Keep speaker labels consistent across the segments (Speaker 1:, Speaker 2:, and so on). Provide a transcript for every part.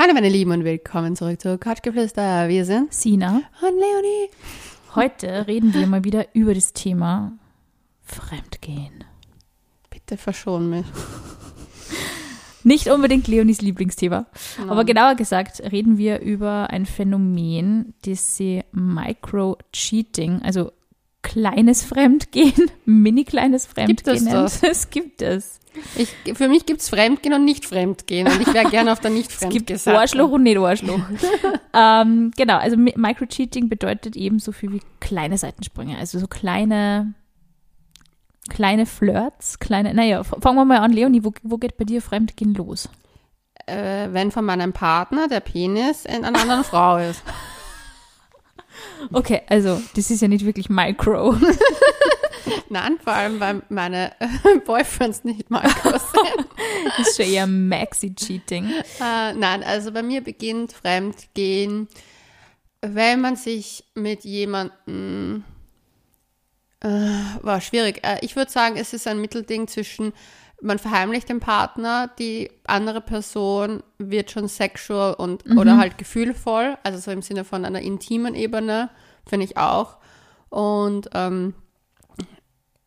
Speaker 1: Hallo meine Lieben und willkommen zurück zu Couchgeflüster. Wir sind
Speaker 2: Sina.
Speaker 1: und Leonie.
Speaker 2: Heute reden wir mal wieder über das Thema Fremdgehen.
Speaker 1: Bitte verschon mich.
Speaker 2: Nicht unbedingt Leonis Lieblingsthema. Aber genauer gesagt reden wir über ein Phänomen, das sie Micro-Cheating, also kleines Fremdgehen, mini kleines Fremdgehen
Speaker 1: Gibt es das?
Speaker 2: Es gibt es.
Speaker 1: Ich, für mich gibt es Fremdgehen und nicht Fremdgehen. Und ich wäre gerne auf der nicht
Speaker 2: Es gibt Arschloch und nicht Arschloch. ähm, genau, also Mi- Microcheating bedeutet eben so viel wie kleine Seitensprünge, also so kleine, kleine Flirts, kleine, naja, fangen wir mal an, Leonie, wo, wo geht bei dir Fremdgehen los?
Speaker 1: Äh, wenn von meinem Partner der Penis in einer anderen Frau ist.
Speaker 2: Okay, also das ist ja nicht wirklich Micro.
Speaker 1: Nein, vor allem, weil meine äh, Boyfriends nicht groß sind.
Speaker 2: Das ist schon eher Maxi-Cheating.
Speaker 1: Äh, nein, also bei mir beginnt Fremdgehen, wenn man sich mit jemandem, äh, war schwierig. Äh, ich würde sagen, es ist ein Mittelding zwischen, man verheimlicht den Partner, die andere Person wird schon sexual und oder halt gefühlvoll, also so im Sinne von einer intimen Ebene, finde ich auch. Und ähm,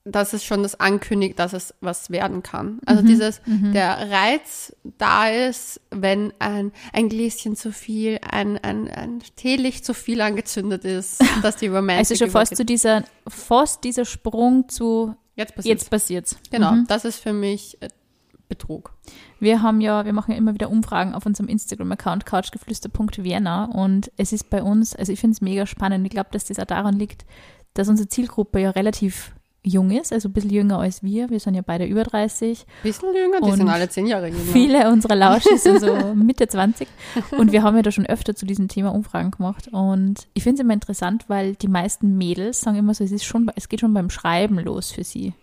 Speaker 1: dass es schon das ankündigt, dass es was werden kann. Also dieses, der Reiz da ist, wenn ein, ein Gläschen zu viel, ein, ein, ein Teelicht zu viel angezündet ist, dass die Romantik
Speaker 2: Also schon fast zu dieser, fast dieser Sprung zu
Speaker 1: Jetzt passiert
Speaker 2: jetzt passiert's.
Speaker 1: Genau,
Speaker 2: Mhm.
Speaker 1: das ist für mich äh, Betrug.
Speaker 2: Wir haben ja, wir machen ja immer wieder Umfragen auf unserem Instagram-Account couchgeflüster.vienna und es ist bei uns, also ich finde es mega spannend. Ich glaube, dass das auch daran liegt, dass unsere Zielgruppe ja relativ jung ist, also ein bisschen jünger als wir. Wir sind ja beide über 30.
Speaker 1: Bisschen jünger, die sind alle zehn Jahre jünger.
Speaker 2: Viele unserer Lauschis sind so Mitte 20 und wir haben ja da schon öfter zu diesem Thema Umfragen gemacht und ich finde es immer interessant, weil die meisten Mädels sagen immer so, es ist schon, es geht schon beim Schreiben los für sie.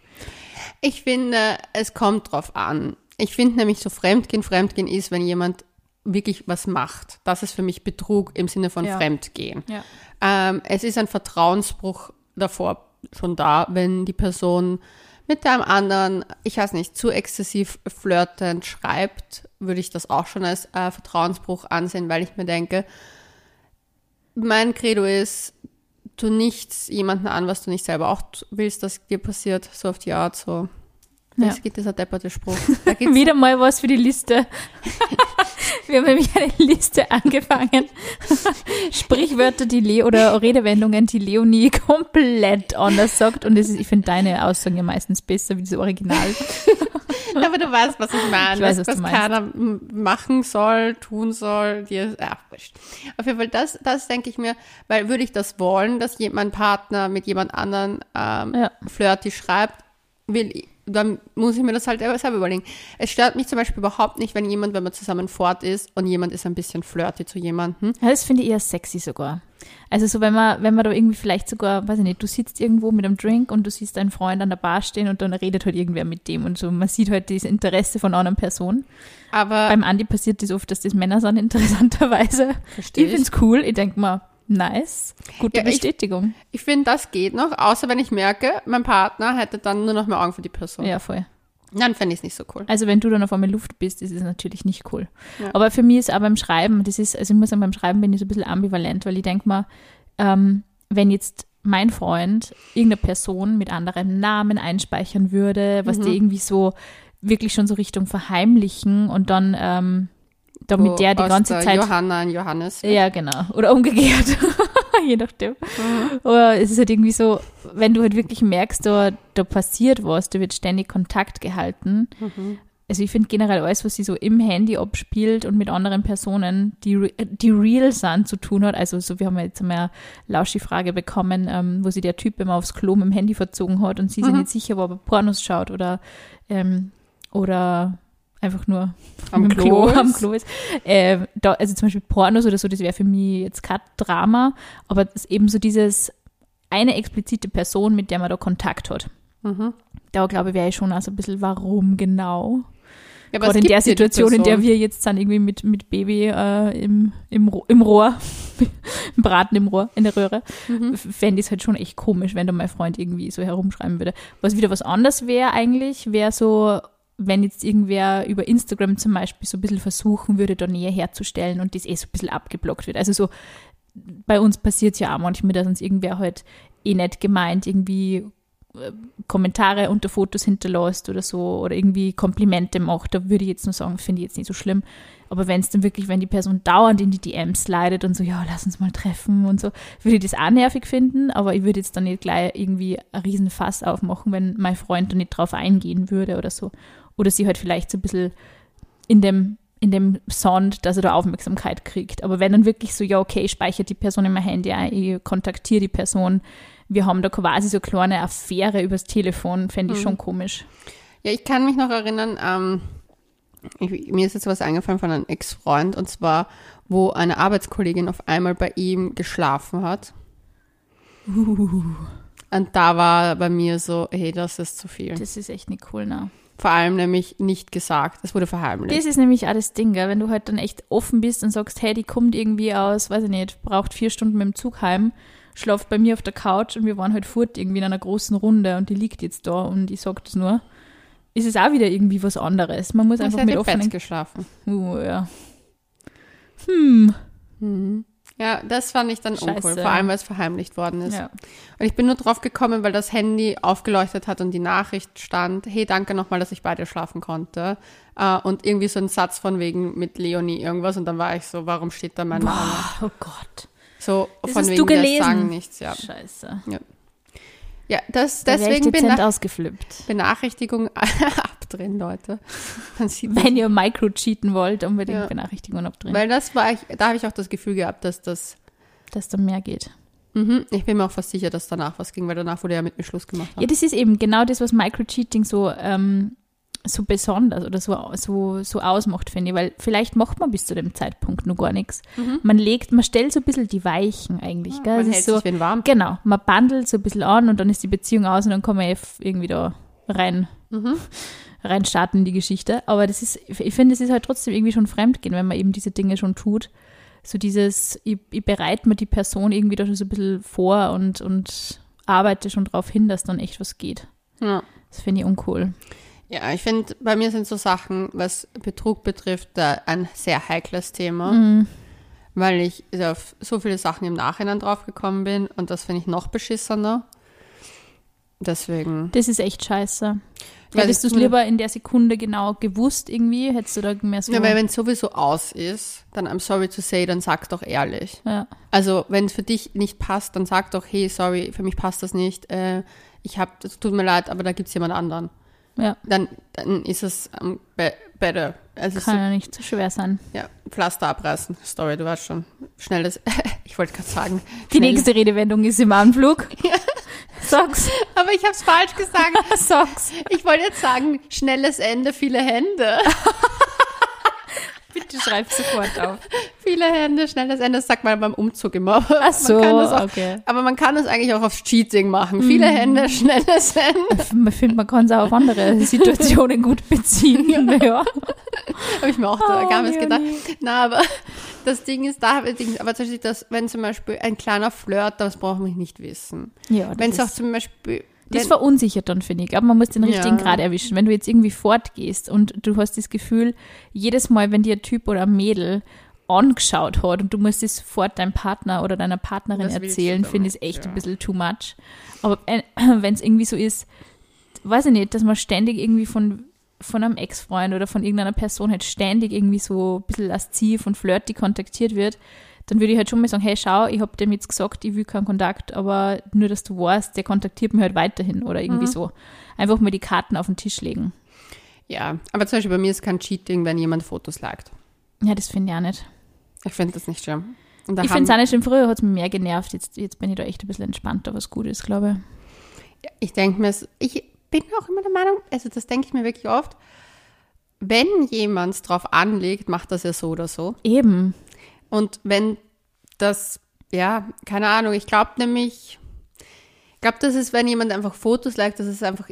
Speaker 1: Ich finde, es kommt drauf an. Ich finde nämlich so Fremdgehen, Fremdgehen ist, wenn jemand wirklich was macht. Das ist für mich Betrug im Sinne von
Speaker 2: Ja.
Speaker 1: Fremdgehen.
Speaker 2: Ja.
Speaker 1: Ähm, es ist ein Vertrauensbruch davor schon da, wenn die Person mit einem anderen, ich weiß nicht, zu exzessiv flirtend schreibt, würde ich das auch schon als äh, Vertrauensbruch ansehen, weil ich mir denke, mein Credo ist, tu nichts jemanden an, was du nicht selber auch willst, dass dir passiert, so auf die Art, so.
Speaker 2: Ja.
Speaker 1: Es gibt dieser depperte Spruch. Da gibt's
Speaker 2: Wieder mal was für die Liste. Wir haben nämlich eine Liste angefangen. Sprichwörter, die Le oder Redewendungen, die Leonie komplett anders sagt. Und das ist, ich finde deine Aussagen ja meistens besser wie das Original.
Speaker 1: Aber du weißt, was ich meine.
Speaker 2: Ich weiß,
Speaker 1: was,
Speaker 2: was
Speaker 1: keiner machen soll, tun soll. Dir, ja, wurscht. Auf jeden Fall, das, das denke ich mir, weil würde ich das wollen, dass jemand mein Partner mit jemand anderen ähm,
Speaker 2: Ja.
Speaker 1: flirty schreibt, will ich, dann muss ich mir das halt selber überlegen. Es stört mich zum Beispiel überhaupt nicht, wenn jemand, wenn man zusammen fort ist und jemand ist ein bisschen flirty zu jemandem.
Speaker 2: Ja, das finde ich eher sexy sogar. Also so, wenn man, wenn man da irgendwie vielleicht sogar, weiß ich nicht, du sitzt irgendwo mit einem Drink und du siehst deinen Freund an der Bar stehen und dann redet halt irgendwer mit dem und so. Man sieht halt das Interesse von einer anderen Person.
Speaker 1: Aber
Speaker 2: Beim Andi passiert das oft, dass das Männer sind, interessanterweise.
Speaker 1: Versteh
Speaker 2: Ich finde es cool. Ich denke mal, nice. Gute
Speaker 1: Ja, ich-
Speaker 2: Bestätigung.
Speaker 1: ich finde, das geht noch, außer wenn ich merke, mein Partner hätte dann nur noch mehr Augen für die Person.
Speaker 2: Ja, voll.
Speaker 1: Dann fände ich es nicht so cool.
Speaker 2: Also wenn du dann auf einmal Luft bist, ist es natürlich nicht cool.
Speaker 1: Ja.
Speaker 2: Aber für mich ist auch beim Schreiben, das ist, also ich muss sagen, beim Schreiben bin ich so ein bisschen ambivalent, weil ich denke mal, ähm, wenn jetzt mein Freund irgendeine Person mit anderem Namen einspeichern würde, was
Speaker 1: Mhm.
Speaker 2: die irgendwie so wirklich schon so Richtung verheimlichen und dann ähm, da
Speaker 1: Wo
Speaker 2: der die ganze Zeit
Speaker 1: Johanna ein Johannes. wird.
Speaker 2: Ja, genau. Oder umgekehrt. Je nachdem.
Speaker 1: Mhm.
Speaker 2: Oder es ist halt irgendwie so, wenn du halt wirklich merkst, da, da passiert was, da wird ständig Kontakt gehalten.
Speaker 1: Mhm.
Speaker 2: Also ich finde generell alles, was sie so im Handy abspielt und mit anderen Personen, die, die real sind, zu tun hat. Also so, wir haben ja jetzt einmal eine Lauschi-Frage bekommen, ähm, wo sie der Typ immer aufs Klo mit dem Handy verzogen hat und sie sich
Speaker 1: Mhm.
Speaker 2: nicht sicher war, ob er Pornos schaut oder, ähm, oder einfach nur
Speaker 1: Am
Speaker 2: im
Speaker 1: Klo
Speaker 2: am
Speaker 1: ist.
Speaker 2: Klo ist. Äh, da, also zum Beispiel Pornos oder so, das wäre für mich jetzt kein Drama, aber das ist eben so dieses eine explizite Person, mit der man da Kontakt hat.
Speaker 1: Mhm.
Speaker 2: Da glaube ich, wäre ich schon auch so ein bisschen, warum genau?
Speaker 1: Ja, aber
Speaker 2: Gerade in der Situation, in der wir jetzt sind, irgendwie mit, mit Baby äh, im, im, im Rohr, im Braten im Rohr, in der Röhre,
Speaker 1: Mhm.
Speaker 2: fände ich es halt schon echt komisch, wenn da mein Freund irgendwie so herumschreiben würde. Was wieder was anderes wäre eigentlich, wäre so wenn jetzt irgendwer über Instagram zum Beispiel so ein bisschen versuchen würde, da Nähe herzustellen und das eh so ein bisschen abgeblockt wird. Also so, bei uns passiert es ja auch manchmal, dass uns irgendwer halt eh nicht gemeint irgendwie äh, Kommentare unter Fotos hinterlässt oder so oder irgendwie Komplimente macht, da würde ich jetzt nur sagen, finde ich jetzt nicht so schlimm. Aber wenn es dann wirklich, wenn die Person dauernd in die DMs leidet und so, ja, lass uns mal treffen und so, würde ich das auch nervig finden, aber ich würde jetzt dann nicht gleich irgendwie ein Riesenfass aufmachen, wenn mein Freund da nicht drauf eingehen würde oder so. Oder sie halt vielleicht so ein bisschen in dem, in dem Sound, dass er da Aufmerksamkeit kriegt. Aber wenn dann wirklich so, ja, okay, ich speichere die Person in mein Handy ein, ich kontaktiere die Person, wir haben da quasi so eine kleine Affäre übers Telefon, fände ich mhm. schon komisch.
Speaker 1: Ja, ich kann mich noch erinnern, ähm, ich, mir ist jetzt was eingefallen von einem Ex-Freund und zwar, wo eine Arbeitskollegin auf einmal bei ihm geschlafen hat. Uh. Und da war bei mir so, hey, das ist zu viel.
Speaker 2: Das ist echt nicht cool, ne?
Speaker 1: Vor allem nämlich nicht gesagt. Es wurde verheimlicht.
Speaker 2: Das ist nämlich auch das Ding, gell? wenn du halt dann echt offen bist und sagst, hey, die kommt irgendwie aus, weiß ich nicht, braucht vier Stunden mit dem Zug heim, schlaft bei mir auf der Couch und wir waren halt fort irgendwie in einer großen Runde und die liegt jetzt da und ich sag das nur ist es auch wieder irgendwie was anderes. Man muss einfach mit offenen... Bett
Speaker 1: geschlafen.
Speaker 2: Uh, ja. Hm.
Speaker 1: Mhm. Ja, das fand ich dann Scheiße. uncool, vor allem weil es verheimlicht worden ist. Ja. Und ich bin nur drauf gekommen, weil das Handy aufgeleuchtet hat und die Nachricht stand, hey, danke nochmal, dass ich bei dir schlafen konnte. Uh, und irgendwie so ein Satz von wegen mit Leonie irgendwas und dann war ich so, warum steht da mein Name?
Speaker 2: Oh Gott.
Speaker 1: So
Speaker 2: das
Speaker 1: von
Speaker 2: wegen, du gelesen.
Speaker 1: sagen nichts, ja.
Speaker 2: Scheiße.
Speaker 1: Ja. Ja, das, deswegen
Speaker 2: bin ich ausgeflippt.
Speaker 1: Benachrichtigung abdrehen, Leute.
Speaker 2: Wenn ihr Micro-cheaten wollt, unbedingt ja. Benachrichtigungen abdrehen.
Speaker 1: Weil das war ich, da habe ich auch das Gefühl gehabt, dass das.
Speaker 2: Dass da mehr geht.
Speaker 1: Mhm. Ich bin mir auch fast sicher, dass danach was ging, weil danach wurde ja mit mir Schluss gemacht.
Speaker 2: Hat. Ja, das ist eben genau das, was Micro-Cheating so ähm, so besonders oder so, so, so ausmacht, finde ich, weil vielleicht macht man bis zu dem Zeitpunkt noch gar nichts. Mhm. Man legt, man stellt so ein bisschen die Weichen eigentlich. Ja,
Speaker 1: gell? Man hält
Speaker 2: so,
Speaker 1: sich warm.
Speaker 2: Genau, man bandelt so ein bisschen an und dann ist die Beziehung aus und dann kann man eh irgendwie da rein, mhm. rein starten in die Geschichte. Aber das ist, ich finde, es ist halt trotzdem irgendwie schon fremdgehen, wenn man eben diese Dinge schon tut. So dieses, ich, ich bereite mir die Person irgendwie da schon so ein bisschen vor und, und arbeite schon darauf hin, dass dann echt was geht. Ja. Das finde ich uncool.
Speaker 1: Ja, ich finde, bei mir sind so Sachen, was Betrug betrifft, ein sehr heikles Thema, mhm. weil ich auf so viele Sachen im Nachhinein draufgekommen bin und das finde ich noch beschissener. Deswegen.
Speaker 2: Das ist echt scheiße. Hättest du es lieber in der Sekunde genau gewusst irgendwie? Hättest du da mehr so.
Speaker 1: Ja, weil wenn es sowieso aus ist, dann I'm sorry to say, dann sag doch ehrlich.
Speaker 2: Ja.
Speaker 1: Also, wenn es für dich nicht passt, dann sag doch, hey, sorry, für mich passt das nicht. Äh, ich hab, es tut mir leid, aber da gibt es jemand anderen
Speaker 2: ja.
Speaker 1: dann, dann ist es um, be better.
Speaker 2: Also Kann so, ja nicht zu so schwer sein.
Speaker 1: Ja, Pflaster abreißen. Story, du weißt schon. Schnelles, ich wollte gerade sagen.
Speaker 2: Die nächste Redewendung ist im Anflug. ja.
Speaker 1: Socks. Aber ich habe es falsch gesagt.
Speaker 2: Socks.
Speaker 1: Ich wollte jetzt sagen, schnelles Ende, viele Hände.
Speaker 2: Bitte schreib sofort auf.
Speaker 1: Viele Hände, schnelles Ende, das sagt man beim Umzug immer.
Speaker 2: Ach so,
Speaker 1: auch,
Speaker 2: okay.
Speaker 1: Aber man kann es eigentlich auch aufs Cheating machen. Viele mm. Hände, schnelles Ende.
Speaker 2: Ich finde, man kann es auch auf andere Situationen gut beziehen. ja. ja.
Speaker 1: Habe ich mir auch oh, gar nicht gedacht. Na, aber das Ding ist, da habe ich, aber tatsächlich, das, wenn zum Beispiel ein kleiner Flirt, das braucht man nicht wissen.
Speaker 2: Ja,
Speaker 1: wenn es auch zum Beispiel
Speaker 2: das verunsichert dann, finde ich. Aber man muss den richtigen ja. Grad erwischen. Wenn du jetzt irgendwie fortgehst und du hast das Gefühl, jedes Mal, wenn dir ein Typ oder ein Mädel angeschaut hat und du musst es sofort deinem Partner oder deiner Partnerin erzählen, finde ich es echt ja. ein bisschen too much. Aber wenn es irgendwie so ist, weiß ich nicht, dass man ständig irgendwie von, von einem Ex-Freund oder von irgendeiner Person halt ständig irgendwie so ein bisschen lasziv und flirty kontaktiert wird, dann würde ich halt schon mal sagen, hey, schau, ich habe dem jetzt gesagt, ich will keinen Kontakt, aber nur, dass du weißt, der kontaktiert mich halt weiterhin oder irgendwie mhm. so. Einfach mal die Karten auf den Tisch legen.
Speaker 1: Ja, aber zum Beispiel bei mir ist kein Cheating, wenn jemand Fotos liked.
Speaker 2: Ja, das finde ich auch nicht.
Speaker 1: Ich finde das nicht schlimm.
Speaker 2: ich finde es auch nicht schlimm. Früher hat es mich mehr genervt. Jetzt, jetzt bin ich da echt ein bisschen entspannter, was gut ist, glaube
Speaker 1: ich. Ich denke mir, ich bin auch immer der Meinung, also das denke ich mir wirklich oft, wenn jemand es drauf anlegt, macht das ja so oder so.
Speaker 2: Eben.
Speaker 1: Und wenn das, ja, keine Ahnung, ich glaube nämlich, ich glaube, das ist, wenn jemand einfach Fotos liked, das ist einfach,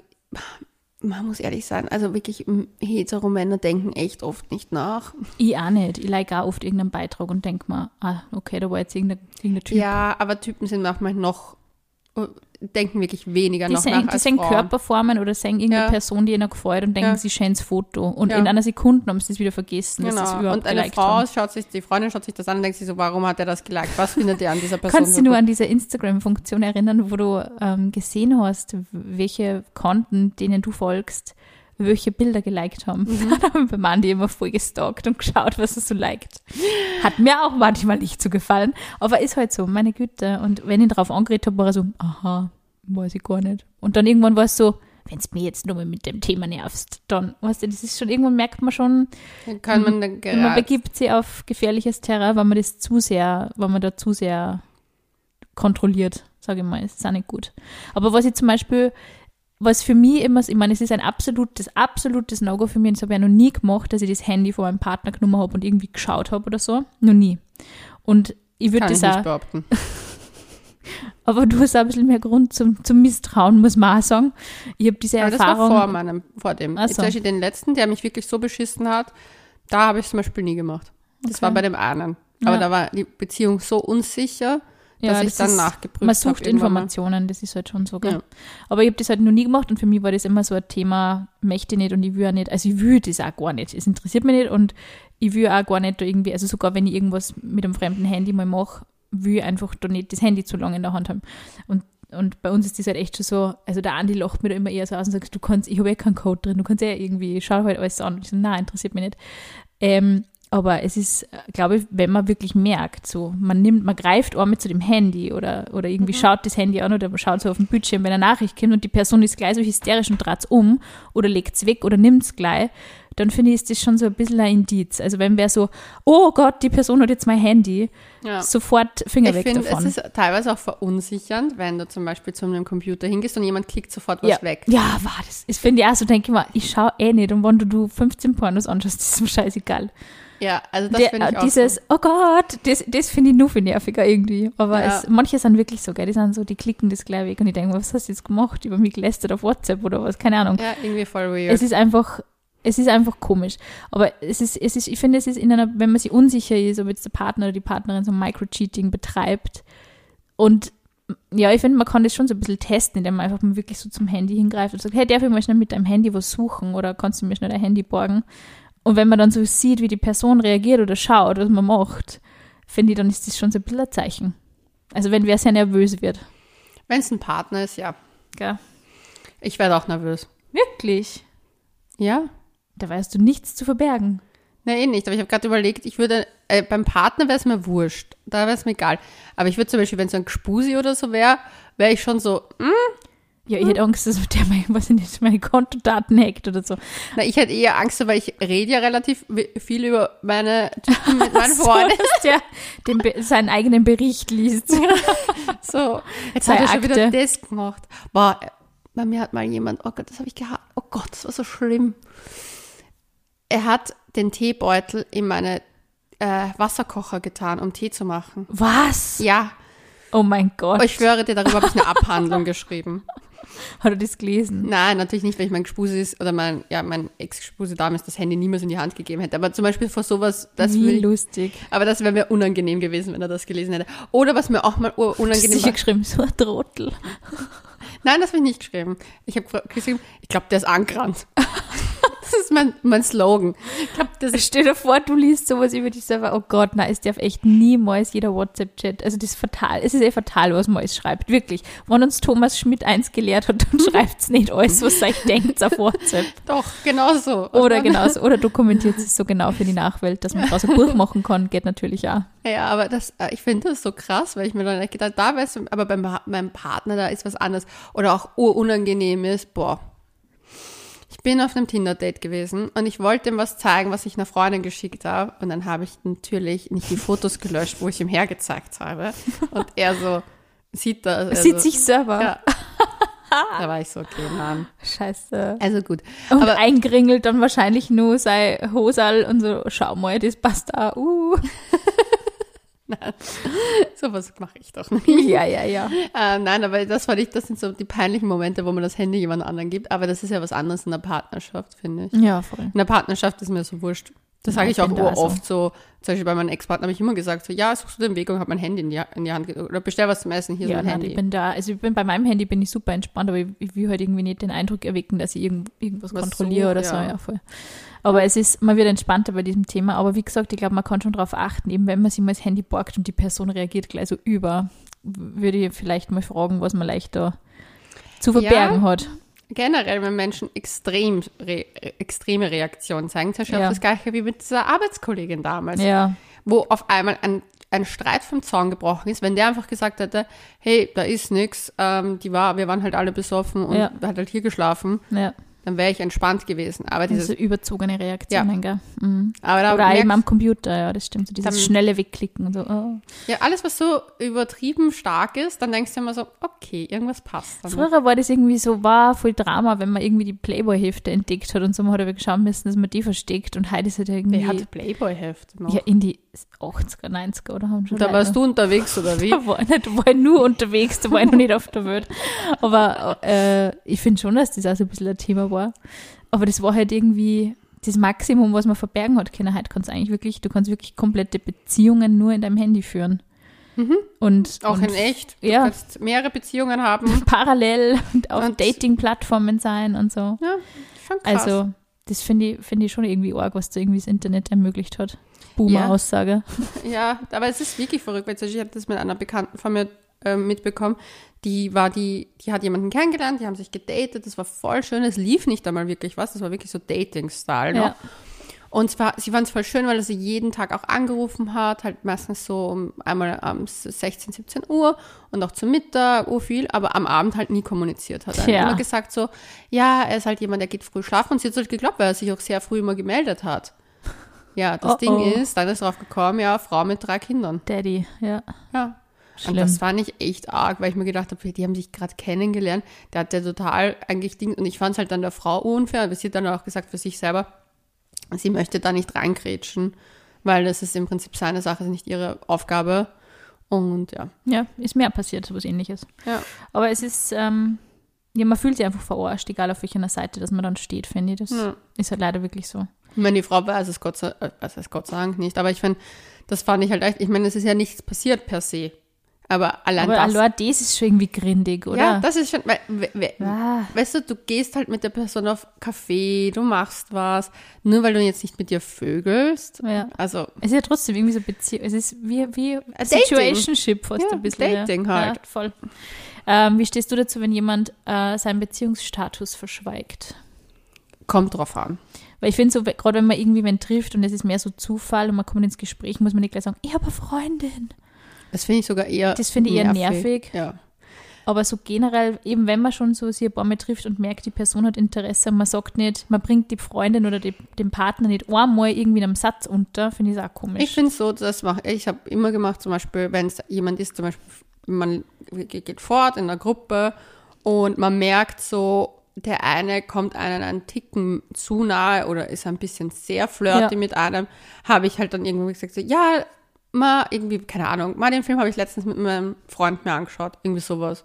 Speaker 1: man muss ehrlich sein, also wirklich hetero Männer denken echt oft nicht nach.
Speaker 2: Ich auch nicht. Ich like auch oft irgendeinen Beitrag und denke mir, ah, okay, da war jetzt irgendein, irgendein Typ.
Speaker 1: Ja, aber Typen sind manchmal noch, denken wirklich weniger
Speaker 2: Die
Speaker 1: noch
Speaker 2: sehen,
Speaker 1: nach
Speaker 2: die sehen
Speaker 1: Frauen.
Speaker 2: Körperformen oder sehen irgendeine
Speaker 1: Ja.
Speaker 2: Person, die ihnen gefällt und denken,
Speaker 1: Ja.
Speaker 2: sie schönes Foto. Und
Speaker 1: Ja.
Speaker 2: in einer Sekunde haben sie es wieder vergessen, dass sie es
Speaker 1: Genau.
Speaker 2: überhaupt
Speaker 1: Und eine Frau
Speaker 2: haben.
Speaker 1: schaut sich, die Freundin schaut sich das an und denkt sich so, warum hat er das geliked? Was findet er an dieser Person?
Speaker 2: Kannst du
Speaker 1: so
Speaker 2: nur an diese Instagram-Funktion erinnern, wo du ähm, gesehen hast, welche Konten, denen du folgst, welche Bilder geliked haben?
Speaker 1: Mhm.
Speaker 2: Dann haben wir Mann die immer voll gestalkt und geschaut, was er so liked. Hat mir auch manchmal nicht so gefallen, aber ist halt so, meine Güte. Und wenn ich darauf angeredet habe, war er so, aha, weiß ich gar nicht. Und dann irgendwann war es so, wenn es mir jetzt nur mal mit dem Thema nervst, dann, weißt du, das ist schon, irgendwann merkt man schon,
Speaker 1: Dann kann man dann
Speaker 2: man begibt sich auf gefährliches Terrain, wenn man das zu sehr, wenn man da zu sehr kontrolliert, sage ich mal. Das ist auch nicht gut. Aber was ich zum Beispiel, was für mich immer, ich meine, es ist ein absolutes, absolutes No-Go für mich, und das habe ich ja noch nie gemacht, dass ich das Handy von meinem Partner genommen habe und irgendwie geschaut habe oder so. Noch nie. Und ich würde
Speaker 1: ich
Speaker 2: das
Speaker 1: nicht
Speaker 2: auch,
Speaker 1: behaupten.
Speaker 2: aber du hast auch ein bisschen mehr Grund zum, zum Misstrauen, muss man auch sagen. Ich habe diese
Speaker 1: Aber das war
Speaker 2: Erfahrung.
Speaker 1: vor meinem, vor dem. Jetzt zum Beispiel den letzten, der mich wirklich so beschissen hat, da habe ich es zum Beispiel nie gemacht. Das
Speaker 2: Okay.
Speaker 1: war bei dem einen. Aber
Speaker 2: Ja.
Speaker 1: da war die Beziehung so unsicher, dass
Speaker 2: Ja,
Speaker 1: ich
Speaker 2: das
Speaker 1: dann
Speaker 2: ist-
Speaker 1: nachgeprüft
Speaker 2: Man
Speaker 1: habe.
Speaker 2: sucht
Speaker 1: irgendwann mal.
Speaker 2: Informationen, das ist halt schon so. Gell?
Speaker 1: Ja.
Speaker 2: Aber ich habe das halt noch nie gemacht und für mich war das immer so ein Thema, möchte ich nicht und ich will auch nicht. Also ich will das auch gar nicht. Es interessiert mich nicht und ich will auch gar nicht da irgendwie, also sogar wenn ich irgendwas mit einem fremden Handy mal mache, will ich einfach da nicht das Handy zu lange in der Hand haben. Und, und bei uns ist das halt echt schon so, also der Andi lacht mir da immer eher so aus und sagt, du kannst, ich habe eh keinen Code drin, du kannst eh irgendwie, schau halt alles an. Und ich so, nein, interessiert mich nicht. Ähm, aber es ist, glaube ich, wenn man wirklich merkt, so, man nimmt, man greift einmal zu dem Handy oder, oder irgendwie schaut das Handy an oder man schaut so auf den Bildschirm, wenn eine Nachricht kommt und die Person ist gleich so hysterisch und dreht um oder legt es weg oder nimmt es gleich, dann finde ich, ist das schon so ein bisschen ein Indiz. Also wenn wer so, oh Gott, die Person hat jetzt mein Handy,
Speaker 1: Ja.
Speaker 2: sofort Finger
Speaker 1: Ich
Speaker 2: weg
Speaker 1: finde, es
Speaker 2: davon.
Speaker 1: ist teilweise auch verunsichernd, wenn du zum Beispiel zu einem Computer hingehst und jemand klickt sofort was
Speaker 2: ja,
Speaker 1: weg.
Speaker 2: ja, war das. Das finde ich auch so, denke ich mal, ich schaue eh nicht und wenn du, du 15 Pornos anschaust, ist mir scheißegal.
Speaker 1: Ja, also das finde ich auch
Speaker 2: dieses,
Speaker 1: so.
Speaker 2: oh Gott, das, das finde ich nur viel nerviger irgendwie. Aber
Speaker 1: Ja.
Speaker 2: es, manche sind wirklich so, gell, die sind so, die klicken das gleich weg und ich denke, was hast du jetzt gemacht? Über mich gelästert auf WhatsApp oder was? Keine Ahnung.
Speaker 1: Ja, irgendwie voll weird.
Speaker 2: Es ist einfach, es ist einfach komisch. Aber es ist, es ist, ich finde, es ist in einer, wenn man sich unsicher ist, ob jetzt der Partner oder die Partnerin so Microcheating betreibt. Und ja, ich finde, man kann das schon so ein bisschen testen, indem man einfach mal wirklich so zum Handy hingreift und sagt, hey, darf ich mal schnell mit deinem Handy was suchen oder kannst du mir schnell dein Handy borgen? Und wenn man dann so sieht, wie die Person reagiert oder schaut, was man macht, finde ich, dann ist das schon so ein bisschen ein Zeichen. Also wenn wer sehr nervös wird.
Speaker 1: Wenn es ein Partner ist, ja.
Speaker 2: Gell?
Speaker 1: Ich werde auch nervös.
Speaker 2: Wirklich?
Speaker 1: Ja?
Speaker 2: Da weißt du nichts zu verbergen.
Speaker 1: Na eh nicht, aber ich habe gerade überlegt, ich würde, äh, beim Partner wäre es mir wurscht. Da wäre es mir egal. Aber ich würde zum Beispiel, wenn es so ein Gspusi oder so wäre, wäre ich schon so, hm?
Speaker 2: Ja, ich hätte Angst, dass der mein, was ich nicht, meine Kontodaten hackt oder so.
Speaker 1: Na, ich hätte eher Angst, weil ich rede ja relativ viel über meine Typen mit meinen
Speaker 2: So,
Speaker 1: Freunden.
Speaker 2: dass der den, seinen eigenen Bericht liest.
Speaker 1: So, jetzt
Speaker 2: Sei
Speaker 1: hat er schon wieder das gemacht. Boah, bei mir hat mal jemand, oh Gott, das habe ich gehabt. Oh Gott, das war so schlimm. Er hat den Teebeutel in meine äh, Wasserkocher getan, um Tee zu machen.
Speaker 2: Was?
Speaker 1: Ja,
Speaker 2: Oh mein Gott.
Speaker 1: ich schwöre dir, darüber habe ich eine Abhandlung geschrieben.
Speaker 2: Hat er das gelesen?
Speaker 1: Nein, natürlich nicht, weil ich mein Gespuse ist oder mein, ja, mein Ex-Gespuse damals das Handy niemals in die Hand gegeben hätte. Aber zum Beispiel vor sowas, das
Speaker 2: Wie
Speaker 1: will
Speaker 2: lustig.
Speaker 1: aber das wäre mir unangenehm gewesen, wenn er das gelesen hätte. Oder was mir auch mal ur-
Speaker 2: Du hast
Speaker 1: unangenehm
Speaker 2: sicher
Speaker 1: war.
Speaker 2: geschrieben, so ein Trottel.
Speaker 1: Nein, das habe ich nicht geschrieben. Ich habe geschrieben, ich glaube, der ist angerannt. Ist mein, mein Slogan. Ich glaube, das
Speaker 2: Stell dir vor, du liest sowas über dich selber. Oh Gott, nein, es darf echt niemals jeder WhatsApp-Chat. Also das ist fatal. Es ist eh fatal, was man alles schreibt. Wirklich. Wenn uns Thomas Schmidt eins gelehrt hat, dann schreibt's nicht alles, was euch denkt auf WhatsApp.
Speaker 1: doch genau so. Und
Speaker 2: Oder genauso. Oder dokumentiert es so genau für die Nachwelt, dass man daraus ein Buch machen kann, geht natürlich auch.
Speaker 1: Ja, aber das, äh, ich finde das so krass, weil ich mir dann gedacht, da wär's, aber beim, meinem Partner, da ist was anderes. Oder auch urunangenehm ist, boah. Ich bin auf einem Tinder-Date gewesen und ich wollte ihm was zeigen, was ich einer Freundin geschickt habe. Und dann habe ich natürlich nicht die Fotos gelöscht, wo ich ihm hergezeigt habe. Und er so, sieht das. Also,
Speaker 2: Sieht sich selber.
Speaker 1: Ja. da war ich so, okay, Mann.
Speaker 2: Scheiße.
Speaker 1: Also gut.
Speaker 2: Und
Speaker 1: Aber
Speaker 2: eingringelt dann wahrscheinlich nur sein Hosal und so, schau mal, das passt da. Uh.
Speaker 1: sowas mache ich doch nicht.
Speaker 2: Ja, ja, ja.
Speaker 1: Äh, nein, aber das fand ich, das sind so die peinlichen Momente, wo man das Handy jemand anderen gibt. Aber das ist ja was anderes in der Partnerschaft, finde ich.
Speaker 2: Ja, voll.
Speaker 1: In der Partnerschaft ist mir so wurscht. Das sage ich auch oft so. Zum Beispiel bei meinem Ex-Partner habe ich immer gesagt, so, ja, suchst du den Weg und hab mein Handy in die, in die Hand oder bestell was zum Essen, hier
Speaker 2: Ja,
Speaker 1: ist mein
Speaker 2: nein,
Speaker 1: Handy.
Speaker 2: ich bin da, also ich bin bei meinem Handy bin ich super entspannt, aber ich, ich will halt irgendwie nicht den Eindruck erwecken, dass ich irgend, irgendwas
Speaker 1: Was
Speaker 2: kontrolliere
Speaker 1: such,
Speaker 2: oder so.
Speaker 1: ja.
Speaker 2: Ja, voll. Aber es ist, man wird entspannter bei diesem Thema. Aber wie gesagt, ich glaube, man kann schon darauf achten, eben wenn man sich mal das Handy borgt und die Person reagiert gleich so über, würde ich vielleicht mal fragen, was man leicht da zu verbergen hat.
Speaker 1: Generell, wenn Menschen extrem re extreme Reaktionen zeigen, zum Beispiel
Speaker 2: Ja.
Speaker 1: das gleiche wie mit dieser Arbeitskollegin damals,
Speaker 2: Ja,
Speaker 1: wo auf einmal ein, ein Streit vom Zaun gebrochen ist, wenn der einfach gesagt hätte, hey, da ist nix, ähm, die war, wir waren halt alle besoffen und
Speaker 2: Ja.
Speaker 1: hat halt hier geschlafen,
Speaker 2: ja.
Speaker 1: Dann wäre ich entspannt gewesen. Aber
Speaker 2: Diese überzogene Reaktionen, gell? Mhm.
Speaker 1: aber da
Speaker 2: Oder eben am Computer, ja, das stimmt. So dieses
Speaker 1: Dann-
Speaker 2: schnelle Wegklicken. So, oh.
Speaker 1: ja, alles, was so übertrieben stark ist, dann denkst du immer so, okay, irgendwas passt. Dann.
Speaker 2: Früher war das irgendwie so, war voll Drama, wenn man irgendwie die Playboy-Hefte entdeckt hat und so, man hat aber geschaut müssen, dass man die versteckt und heute ist halt irgendwie
Speaker 1: Wer hat Playboy-Heft noch?
Speaker 2: ja, in die 80er, 90er oder haben schon
Speaker 1: da warst
Speaker 2: noch-
Speaker 1: du unterwegs, oder wie?
Speaker 2: Da war ich, nicht, war ich nur unterwegs, da war ich noch nicht auf der Welt. Aber äh, ich finde schon, dass das auch so ein bisschen ein Thema war. Aber das war halt irgendwie das Maximum, was man verbergen hat können. Heute kannst du eigentlich wirklich, du kannst wirklich komplette Beziehungen nur in deinem Handy führen. Und,
Speaker 1: Auch
Speaker 2: und
Speaker 1: in echt. Du
Speaker 2: ja.
Speaker 1: kannst mehrere Beziehungen haben.
Speaker 2: parallel und auf Dating-Plattformen sein und so.
Speaker 1: Ja, schon krass.
Speaker 2: Also, das finde ich, finde ich schon irgendwie arg, was da irgendwie das Internet ermöglicht hat. Boomer-Aussage.
Speaker 1: Ja, aber es ist wirklich verrückt, weil ich habe das mit einer Bekannten von mir äh, mitbekommen, die war die, die hat jemanden kennengelernt, die haben sich gedatet, das war voll schön, es lief nicht einmal wirklich was, das war wirklich so Dating-Style noch.
Speaker 2: Ja.
Speaker 1: Und zwar, sie fand es voll schön, weil er sie jeden Tag auch angerufen hat, halt meistens so um einmal am 16, 17 Uhr und auch zum Mittag, oh viel, aber am Abend halt nie kommuniziert hat. Er hat
Speaker 2: Tja.
Speaker 1: immer gesagt so, ja, er ist halt jemand, der geht früh schlafen und sie hat es halt geglaubt, weil er sich auch sehr früh immer gemeldet hat. Ja, das
Speaker 2: Oh,
Speaker 1: Ding
Speaker 2: oh.
Speaker 1: ist, dann ist drauf gekommen, ja, Frau mit drei Kindern.
Speaker 2: Daddy, ja.
Speaker 1: Ja.
Speaker 2: Schlimm.
Speaker 1: Und das fand ich echt arg, weil ich mir gedacht habe, die haben sich gerade kennengelernt. Der hat ja total eigentlich Ding, und ich fand es halt dann der Frau unfair, aber sie hat dann auch gesagt für sich selber, sie möchte da nicht reingrätschen, weil das ist im Prinzip seine Sache, ist nicht ihre Aufgabe. Und ja.
Speaker 2: Ja, ist mehr passiert, sowas ähnliches.
Speaker 1: Ja.
Speaker 2: Aber es ist, ähm, ja, man fühlt sich einfach verarscht, egal auf welcher Seite, dass man dann steht, finde ich. Das
Speaker 1: Ja.
Speaker 2: ist halt leider wirklich so.
Speaker 1: Ich meine, die Frau weiß es Gott sei, äh, weiß es Gott sei Dank nicht, aber ich finde, das fand ich halt echt, ich meine, es ist ja nichts passiert per se. Aber allein
Speaker 2: Aber
Speaker 1: das.
Speaker 2: allein das ist schon irgendwie grindig, oder?
Speaker 1: Ja, das ist schon, weil, we, we,
Speaker 2: Ah.
Speaker 1: weißt du, du gehst halt mit der Person auf Kaffee, du machst was, nur weil du jetzt nicht mit ihr vögelst.
Speaker 2: Ja.
Speaker 1: Also,
Speaker 2: Es ist ja trotzdem irgendwie so Beziehung, es ist wie, wie
Speaker 1: Dating.
Speaker 2: Situationship fast
Speaker 1: Ja,
Speaker 2: ein bisschen.
Speaker 1: Dating
Speaker 2: ja.
Speaker 1: halt.
Speaker 2: Ja, voll. Ähm, wie stehst du dazu, wenn jemand äh, seinen Beziehungsstatus verschweigt?
Speaker 1: kommt drauf an.
Speaker 2: Weil ich finde so, gerade wenn man irgendwie wen trifft und es ist mehr so Zufall und man kommt ins Gespräch, muss man nicht gleich sagen, ich habe eine Freundin.
Speaker 1: Das finde ich sogar eher
Speaker 2: Das finde ich eher nervig.
Speaker 1: Ja.
Speaker 2: Aber so generell, eben wenn man schon so sich ein paar Mal trifft und merkt, die Person hat Interesse und man sagt nicht, man bringt die Freundin oder die, den Partner nicht einmal irgendwie in einem Satz unter, finde ich es auch komisch.
Speaker 1: Ich finde so, das mache ich, habe immer gemacht, zum Beispiel, wenn es jemand ist, zum Beispiel, man ge- geht fort in einer Gruppe und man merkt so, der eine kommt einen einen Ticken zu nahe oder ist ein bisschen sehr flirty
Speaker 2: Ja.
Speaker 1: mit einem, habe ich halt dann irgendwann gesagt, so, ja, mal irgendwie, keine Ahnung, mal den Film habe ich letztens mit meinem Freund mir angeschaut, irgendwie sowas.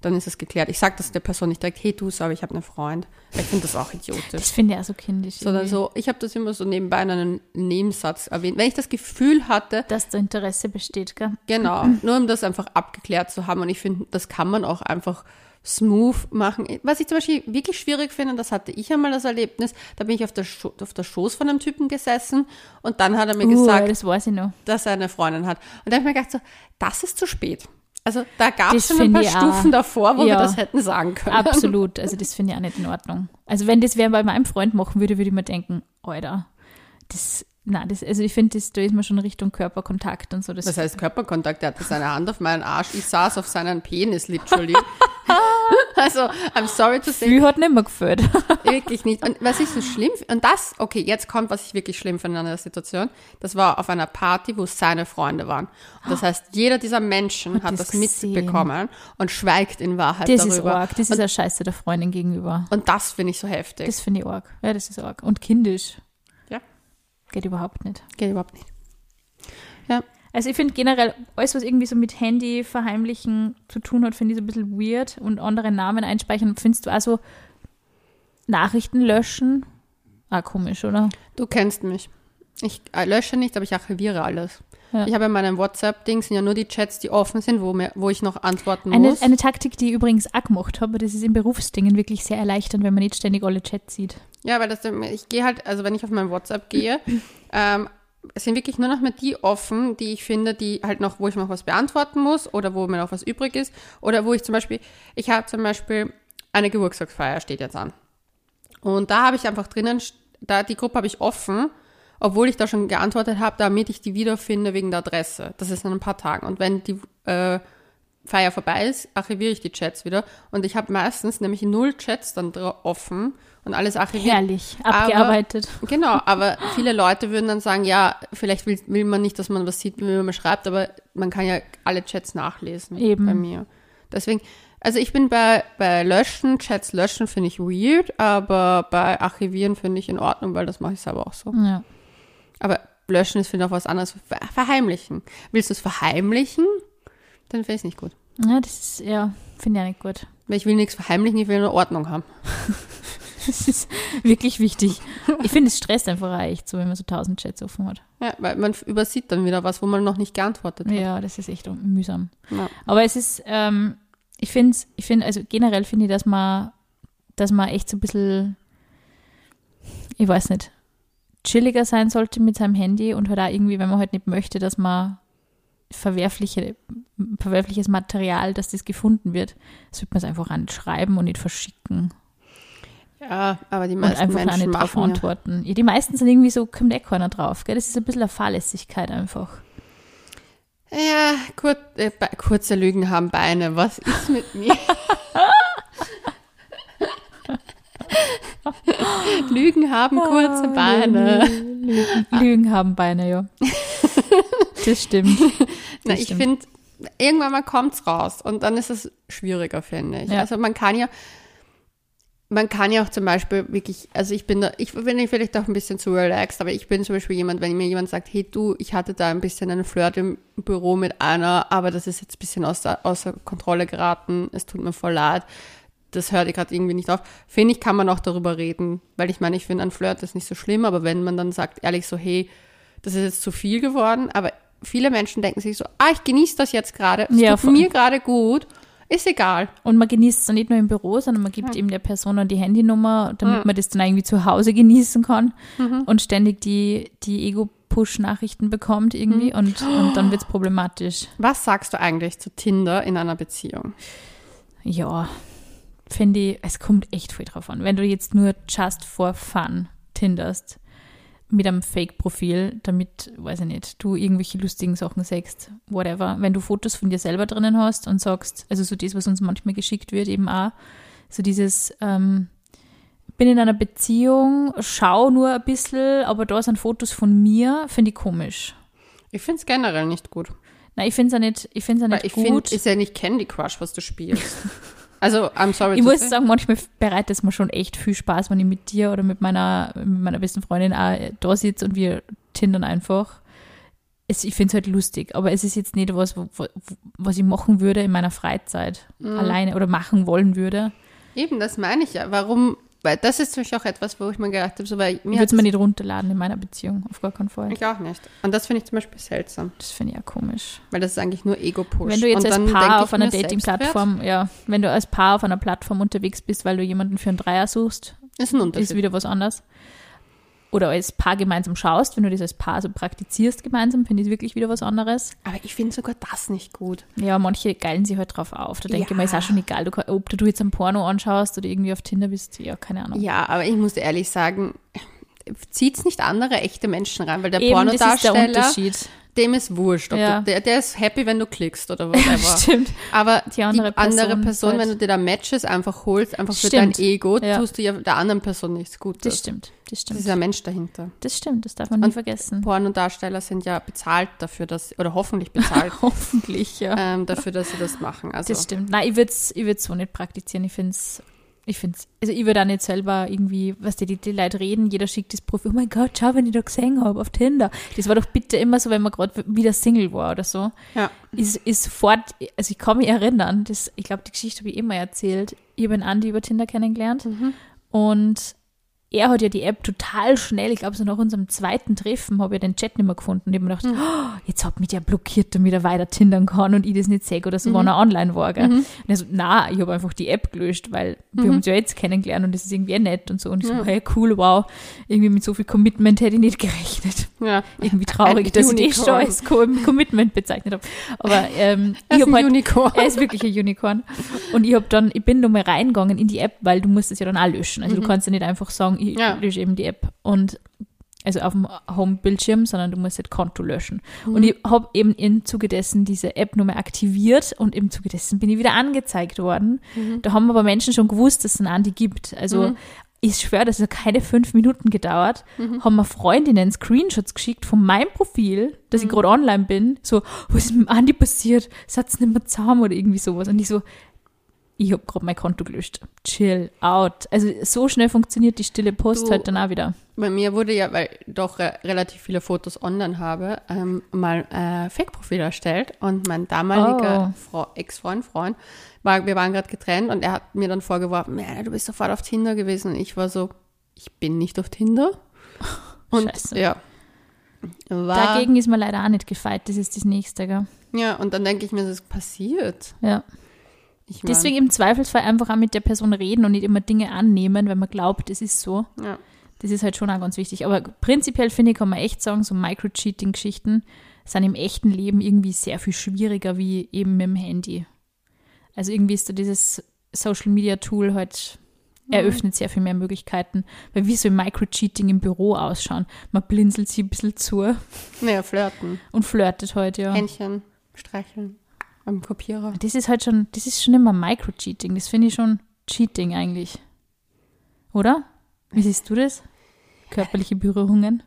Speaker 1: Dann ist es geklärt. Ich sage das der Person nicht direkt, hey du, aber ich habe einen Freund. Ich finde das auch idiotisch.
Speaker 2: das finde ich auch so kindisch.
Speaker 1: Sondern so, ich habe das immer so nebenbei in einem Nebensatz erwähnt. Wenn ich das Gefühl hatte,
Speaker 2: Dass da Interesse besteht, gell?
Speaker 1: genau, nur um das einfach abgeklärt zu haben. Und ich finde, das kann man auch einfach smooth machen. Was ich zum Beispiel wirklich schwierig finde, das hatte ich einmal das Erlebnis, da bin ich auf der, Scho auf der Schoß von einem Typen gesessen und dann hat er mir
Speaker 2: Uh,
Speaker 1: gesagt,
Speaker 2: das weiß ich noch.
Speaker 1: dass er eine Freundin hat. Und da habe ich mir gedacht, so, das ist zu spät. Also da gab es schon ein paar
Speaker 2: auch.
Speaker 1: Stufen davor, wo wir
Speaker 2: Ja.
Speaker 1: das hätten sagen können.
Speaker 2: Absolut. Also das finde ich auch nicht in Ordnung. Also wenn das wer bei meinem Freund machen würde, würde ich mir denken, Alter, das, na, das, also ich finde, das, da ist man schon Richtung Körperkontakt und so. Das,
Speaker 1: Das heißt Körperkontakt, er hatte seine Hand auf meinen Arsch, ich saß auf seinen Penis, literally. also, I'm sorry to say,
Speaker 2: Gefühl hat nicht mehr gefällt.
Speaker 1: wirklich nicht. Und was ich so schlimm und das, okay, jetzt kommt, was ich wirklich schlimm finde an der Situation, das war auf einer Party, wo seine Freunde waren. Und das heißt, jeder dieser Menschen hat
Speaker 2: das
Speaker 1: das mitbekommen und schweigt in Wahrheit
Speaker 2: Das ist
Speaker 1: darüber.
Speaker 2: arg. Das ist eine Scheiße der Freundin gegenüber.
Speaker 1: Und das finde ich so heftig.
Speaker 2: Das finde ich arg. Ja, das ist arg. Und kindisch. Geht überhaupt nicht.
Speaker 1: Geht überhaupt nicht. Ja.
Speaker 2: Also ich finde generell, alles, was irgendwie so mit Handy verheimlichen zu tun hat, finde ich so ein bisschen weird. Und andere Namen einspeichern, findest du also Nachrichten löschen? Ah, komisch, oder?
Speaker 1: Du kennst mich. Ich äh, lösche nicht, aber ich archiviere alles.
Speaker 2: Ja.
Speaker 1: Ich habe in meinem WhatsApp-Ding sind ja nur die Chats, die offen sind, wo, mir, wo ich noch antworten
Speaker 2: Eine,
Speaker 1: muss.
Speaker 2: eine Taktik, die ich übrigens auch gemacht habe, das ist in Berufsdingen wirklich sehr erleichternd, wenn man nicht ständig alle Chats sieht.
Speaker 1: Ja, weil das, ich gehe halt, also wenn ich auf mein WhatsApp gehe, ähm, es sind wirklich nur noch mehr die offen, die ich finde, die halt noch, wo ich noch was beantworten muss oder wo mir noch was übrig ist. Oder wo ich zum Beispiel, ich habe zum Beispiel eine Geburtstagsfeier steht jetzt an. Und da habe ich einfach drinnen, da die Gruppe habe ich offen, obwohl ich da schon geantwortet habe, damit ich die wiederfinde wegen der Adresse. Das ist in ein paar Tagen. Und wenn die äh, Feier vorbei ist, archiviere ich die Chats wieder. Und ich habe meistens nämlich null Chats dann offen und alles archiviert.
Speaker 2: Herrlich, abgearbeitet.
Speaker 1: Genau, aber viele Leute würden dann sagen, ja, vielleicht will, will man nicht, dass man was sieht, wie man schreibt, aber man kann ja alle Chats nachlesen
Speaker 2: Eben.
Speaker 1: bei mir. Deswegen, also ich bin bei, bei Löschen, Chats löschen finde ich weird, aber bei Archivieren finde ich in Ordnung, weil das mache ich selber auch so.
Speaker 2: Ja.
Speaker 1: Aber löschen ist finde ich auch was anderes. Ver- Verheimlichen. Willst du es verheimlichen? Dann finde ich es nicht gut.
Speaker 2: ja, das ist, ja, finde ich auch nicht gut.
Speaker 1: Weil ich will nichts verheimlichen, ich will nur Ordnung haben.
Speaker 2: Das ist wirklich wichtig. Ich finde, es stresst einfach echt so, wenn man so tausend Chats offen hat.
Speaker 1: Ja, weil man übersieht dann wieder was, wo man noch nicht geantwortet hat.
Speaker 2: Ja, das ist echt mühsam.
Speaker 1: Ja.
Speaker 2: Aber es ist, ähm, ich finde, ich finde, also generell finde ich, dass man, dass man echt so ein bisschen, ich weiß nicht, chilliger sein sollte mit seinem Handy und halt auch irgendwie, wenn man halt nicht möchte, dass man verwerfliche, verwerfliches Material, dass das gefunden wird, sollte man es einfach anschreiben und nicht verschicken
Speaker 1: Ja, aber die
Speaker 2: und
Speaker 1: meisten
Speaker 2: einfach auch
Speaker 1: Menschen
Speaker 2: nicht drauf
Speaker 1: machen ja.
Speaker 2: antworten. Ja. die meisten sind irgendwie so, kommt eh keiner drauf, gell? Das ist ein bisschen eine Fahrlässigkeit einfach.
Speaker 1: Ja, kur äh, kurze Lügen haben Beine. Was ist mit mir? Lügen haben kurze Beine.
Speaker 2: Lügen, Lügen haben Beine, ja. Das stimmt.
Speaker 1: Na,
Speaker 2: Das
Speaker 1: ich
Speaker 2: stimmt.
Speaker 1: finde, irgendwann mal kommt's raus und dann ist es schwieriger, finde ich.
Speaker 2: Ja.
Speaker 1: Also man kann ja, man kann ja auch zum Beispiel wirklich, also ich bin da, ich bin vielleicht auch ein bisschen zu relaxed, aber ich bin zum Beispiel jemand, wenn mir jemand sagt, hey du, ich hatte da ein bisschen einen Flirt im Büro mit einer, aber das ist jetzt ein bisschen außer, außer Kontrolle geraten, es tut mir voll leid, das hört gerade irgendwie nicht auf. Finde ich, kann man auch darüber reden, weil ich meine, ich finde, ein Flirt ist nicht so schlimm, aber wenn man dann sagt, ehrlich so, hey, das ist jetzt zu viel geworden, aber viele Menschen denken sich so, ah, ich genieße das jetzt gerade, es
Speaker 2: Ja,
Speaker 1: tut mir gerade gut, ist egal.
Speaker 2: Und man genießt es dann nicht nur im Büro, sondern man gibt eben der Person dann die Handynummer, damit man das dann irgendwie zu Hause genießen kann und ständig die, die Ego-Push-Nachrichten bekommt irgendwie und, und dann wird es problematisch.
Speaker 1: Was sagst du eigentlich zu Tinder in einer Beziehung?
Speaker 2: Ja, finde ich, es kommt echt viel drauf an. Wenn du jetzt nur just for fun tinderst mit einem Fake-Profil, damit, weiß ich nicht, du irgendwelche lustigen Sachen sagst, whatever. Wenn du Fotos von dir selber drinnen hast und sagst, also so das, was uns manchmal geschickt wird, eben auch, so dieses, ähm, bin in einer Beziehung, schau nur ein bisschen, aber da sind Fotos von mir, finde ich komisch.
Speaker 1: Ich finde es generell nicht gut.
Speaker 2: Nein, ich finde es auch nicht, ich find's auch
Speaker 1: Weil
Speaker 2: nicht
Speaker 1: ich
Speaker 2: gut.
Speaker 1: ist ja nicht Candy Crush, was du spielst. also, I'm sorry.
Speaker 2: Ich muss sagen, manchmal bereitet es mir schon echt viel Spaß, wenn ich mit dir oder mit meiner, mit meiner besten Freundin auch da sitze und wir tindern einfach. Es, ich finde es halt lustig, aber es ist jetzt nicht was, wo, wo, was ich machen würde in meiner Freizeit
Speaker 1: Mhm.
Speaker 2: alleine oder machen wollen würde.
Speaker 1: Eben, das meine ich ja. Warum? Weil das ist zum Beispiel auch etwas, wo ich mir gedacht habe, so, weil
Speaker 2: Ich
Speaker 1: mir
Speaker 2: würde mir nicht runterladen in meiner Beziehung, auf gar keinen Fall.
Speaker 1: ich auch nicht. Und das finde ich zum Beispiel seltsam,
Speaker 2: Das finde ich ja komisch.
Speaker 1: weil das ist eigentlich nur Ego-Push.
Speaker 2: Wenn du jetzt als Paar auf einer Dating-Plattform, ja, wenn du als Paar auf einer Plattform unterwegs bist, weil du jemanden für einen Dreier suchst,
Speaker 1: Ist ein
Speaker 2: ist wieder was anderes. Oder als Paar gemeinsam schaust, wenn du das als Paar so praktizierst gemeinsam, finde ich wirklich wieder was anderes.
Speaker 1: Aber ich finde sogar das nicht gut.
Speaker 2: Ja, manche geilen sich halt drauf auf. Da denke ich
Speaker 1: Ja.
Speaker 2: mir, ist auch schon egal, ob du jetzt ein Porno anschaust oder irgendwie auf Tinder bist, ja, keine Ahnung.
Speaker 1: Ja, aber ich muss ehrlich sagen, zieht's nicht andere echte Menschen rein, weil der
Speaker 2: Eben, das ist der
Speaker 1: Pornodarsteller,
Speaker 2: Unterschied.
Speaker 1: dem ist wurscht.
Speaker 2: Ja.
Speaker 1: du, der, der ist happy, wenn du klickst oder whatever.
Speaker 2: Stimmt.
Speaker 1: Aber
Speaker 2: Die andere
Speaker 1: die andere
Speaker 2: Person
Speaker 1: Person,
Speaker 2: ist halt-
Speaker 1: wenn du dir da Matches einfach holst, einfach für
Speaker 2: Stimmt.
Speaker 1: dein Ego,
Speaker 2: Ja.
Speaker 1: tust du ja der anderen Person nichts Gutes.
Speaker 2: Das stimmt, das
Speaker 1: Das
Speaker 2: stimmt.
Speaker 1: ist ja ein Mensch dahinter.
Speaker 2: Das stimmt, das darf man nie
Speaker 1: Und
Speaker 2: vergessen.
Speaker 1: Pornodarsteller sind ja bezahlt dafür, dass, oder hoffentlich bezahlt
Speaker 2: Hoffentlich, ja.
Speaker 1: ähm, dafür, dass sie das machen. Also,
Speaker 2: Das stimmt. Nein, ich würde es ich würd's so nicht praktizieren. Ich finde es, ich finde also ich würde auch nicht selber irgendwie, was die, die Leute reden, jeder schickt das Profil, oh mein Gott, schau, wenn ich da gesehen habe auf Tinder. Das war doch bitte immer so, wenn man gerade wieder Single war oder so.
Speaker 1: ja.
Speaker 2: Ist, ist sofort, also ich kann mich erinnern, das, ich glaube, die Geschichte habe ich immer erzählt. Ich habe einen Andi über Tinder kennengelernt
Speaker 1: Mhm.
Speaker 2: und er hat ja die App total schnell, ich glaube so nach unserem zweiten Treffen habe ich den Chat nicht mehr gefunden und ich habe mir gedacht, oh, jetzt hat mich der blockiert, damit er weiter tindern kann und ich das nicht sehe oder so, wenn er online war. Gell? Und er so, na, ich habe einfach die App gelöscht, weil wir haben uns ja jetzt kennengelernt und das ist irgendwie nett und so. Und ich so, hey, cool, wow, irgendwie mit so viel Commitment hätte ich nicht gerechnet.
Speaker 1: Ja.
Speaker 2: Irgendwie traurig,
Speaker 1: Ein
Speaker 2: dass ich das schon
Speaker 1: Unicorn.
Speaker 2: als Co- Commitment bezeichnet habe. Aber ähm, ich
Speaker 1: ein
Speaker 2: halt,
Speaker 1: Unicorn.
Speaker 2: er ist wirklich ein Unicorn. Und ich habe dann, ich bin nochmal reingegangen in die App, weil du musst es ja dann auch löschen. Also du kannst ja nicht einfach sagen,
Speaker 1: Mhm. Ja.
Speaker 2: lösche eben die App und also auf dem Home-Bildschirm, sondern du musst halt Konto löschen.
Speaker 1: Mhm.
Speaker 2: Und ich habe eben im Zuge dessen diese App nochmal aktiviert und im Zuge dessen bin ich wieder angezeigt worden.
Speaker 1: Mhm.
Speaker 2: Da haben aber Menschen schon gewusst, dass es einen Andi gibt. Also ich schwöre, das hat keine fünf Minuten gedauert,
Speaker 1: Mhm.
Speaker 2: haben mir Freundinnen Screenshots geschickt von meinem Profil, dass
Speaker 1: Mhm.
Speaker 2: ich gerade online bin, so, was ist mit dem Andi passiert? Satz nicht mehr zusammen oder irgendwie sowas. Und ich so, ich habe gerade mein Konto gelöscht. Chill out. Also so schnell funktioniert die stille Post
Speaker 1: Du-
Speaker 2: halt dann auch wieder.
Speaker 1: Bei mir wurde ja, weil ich doch re relativ viele Fotos online habe, ähm, mal äh, Fake-Profil erstellt und mein damaliger
Speaker 2: Oh.
Speaker 1: Ex-Freund, Freund, war, wir waren gerade getrennt und er hat mir dann vorgeworfen, "Ja, du bist sofort auf Tinder gewesen und ich war so, ich bin nicht auf Tinder. Und
Speaker 2: Scheiße.
Speaker 1: ja. War,
Speaker 2: Dagegen ist mir leider auch nicht gefeit. Das ist das Nächste, gell?
Speaker 1: Ja, und dann denke ich mir, das ist passiert.
Speaker 2: Ja.
Speaker 1: Ich mein,
Speaker 2: Deswegen im Zweifelsfall einfach auch mit der Person reden und nicht immer Dinge annehmen, wenn man glaubt, es ist so.
Speaker 1: Ja.
Speaker 2: Das ist halt schon auch ganz wichtig. Aber prinzipiell finde ich, kann man echt sagen, so Micro-Cheating-Geschichten sind im echten Leben irgendwie sehr viel schwieriger wie eben mit dem Handy. Also irgendwie ist da dieses Social-Media-Tool halt eröffnet sehr viel mehr Möglichkeiten. Weil wie so Micro-Cheating im Büro ausschauen. Man blinzelt sie ein bisschen zu
Speaker 1: Naja, flirten.
Speaker 2: und flirtet halt, ja.
Speaker 1: Händchen streicheln am Kopierer.
Speaker 2: Das ist halt schon, das ist schon immer Micro-Cheating. Das finde ich schon Cheating eigentlich. Oder? Wie siehst du das? Körperliche Berührungen.